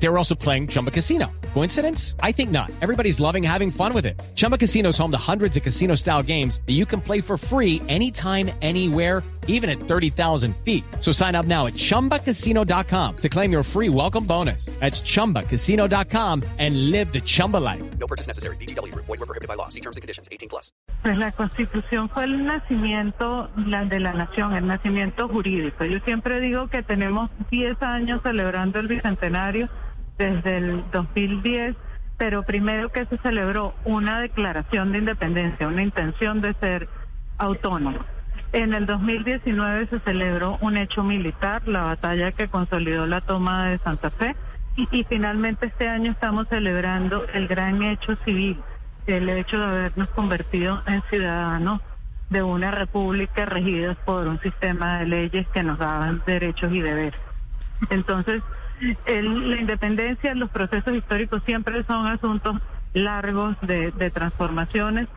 They were also playing Chumba Casino. Coincidence? I think not. Everybody's loving having fun with it. Chumba Casino is home to hundreds of casino style games that you can play for free anytime, anywhere, even at 30,000 feet. So sign up now at chumbacasino.com to claim your free welcome bonus. That's chumbacasino.com and live the Chumba life. No purchase necessary. BGW. Void were prohibited by law. See terms and conditions. 18 plus. Pues la Constitución fue el nacimiento de la nación, el nacimiento jurídico. Yo siempre digo que tenemos 10 años celebrando el bicentenario desde el 2010, pero primero que se celebró una declaración de independencia, una intención de ser autónomo. En el 2019 se celebró un hecho militar, la batalla que consolidó la toma de Santa Fe, y, y finalmente este año estamos celebrando el gran hecho civil, el hecho de habernos convertido en ciudadanos de una república regida por un sistema de leyes que nos daban derechos y deberes. Entonces, el- la independencia, los procesos históricos siempre son asuntos largos de, de transformaciones,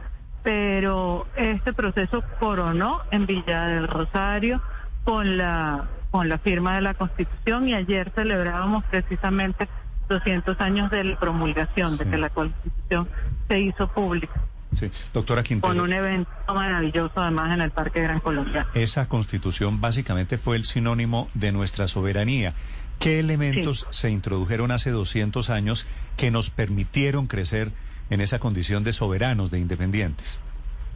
pero este proceso coronó en Villa del Rosario con la con la firma de la Constitución y ayer celebrábamos precisamente 200 años de la promulgación, de que la Constitución se hizo pública, Sí. Doctora con Quintero, un evento maravilloso además en el Parque Gran Colombia. esa constitución básicamente fue el sinónimo de nuestra soberanía. ¿Qué elementos se introdujeron hace 200 años que nos permitieron crecer en esa condición de soberanos, de independientes?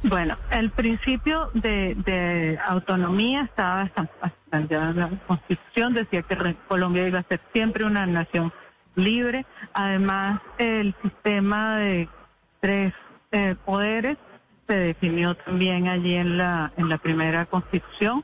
Bueno, el principio de, de autonomía estaba hasta, hasta ya la Constitución decía que Colombia iba a ser siempre una nación libre. Además, el sistema de tres eh, poderes se definió también allí en la en la primera Constitución.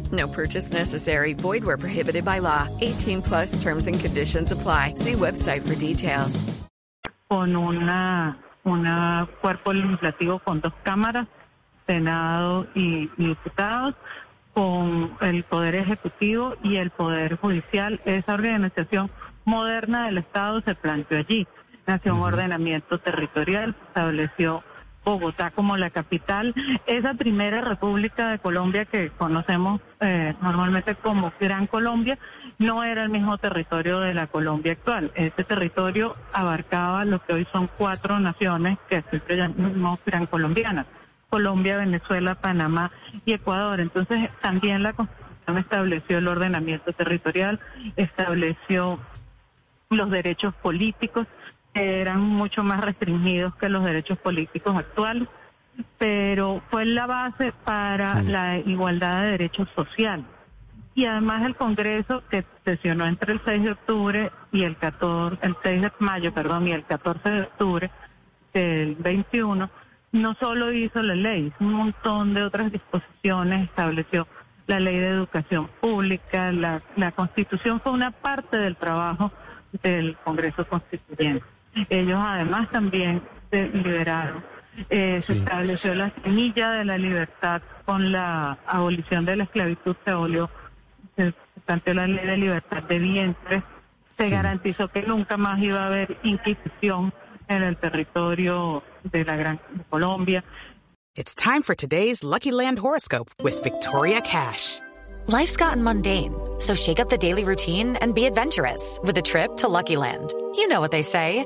No purchase necessary. Void where prohibited by law. 18 plus terms and conditions apply. See website for details. con una, una cuerpo legislativo con dos cámaras, Senado y, y diputados, con el Poder Ejecutivo y el Poder Judicial. Esa organización moderna del Estado se planteó allí. Nació un ordenamiento territorial, estableció Bogotá como la capital. Esa primera república de Colombia que conocemos eh, normalmente como Gran Colombia no era el mismo territorio de la Colombia actual. Este territorio abarcaba lo que hoy son cuatro naciones que siempre llamamos Gran Colombianas. Colombia, Venezuela, Panamá y Ecuador. Entonces también la Constitución estableció el ordenamiento territorial, estableció los derechos políticos que eran mucho más restringidos que los derechos políticos actuales, pero fue la base para Sí. la igualdad de derechos sociales. Y además el Congreso que sesionó entre el 6 de octubre y el 14, el 6 de mayo, perdón, y el 14 de octubre del 21, no solo hizo la ley, hizo un montón de otras disposiciones, estableció la ley de educación pública, la, la constitución fue una parte del trabajo del Congreso Constituyente. Ellos además también se liberaron. Eh, se Sí. estableció la semilla de la libertad con la abolición de la esclavitud, se abolió, se planteó la ley de libertad de vientre, se Sí. garantizó que nunca más iba a haber inquisición en el territorio de la Gran Colombia. It's time for today's Lucky Land horoscope with Victoria Cash. Life's gotten mundane, so shake up the daily routine and be adventurous with a trip to Lucky Land. You know what they say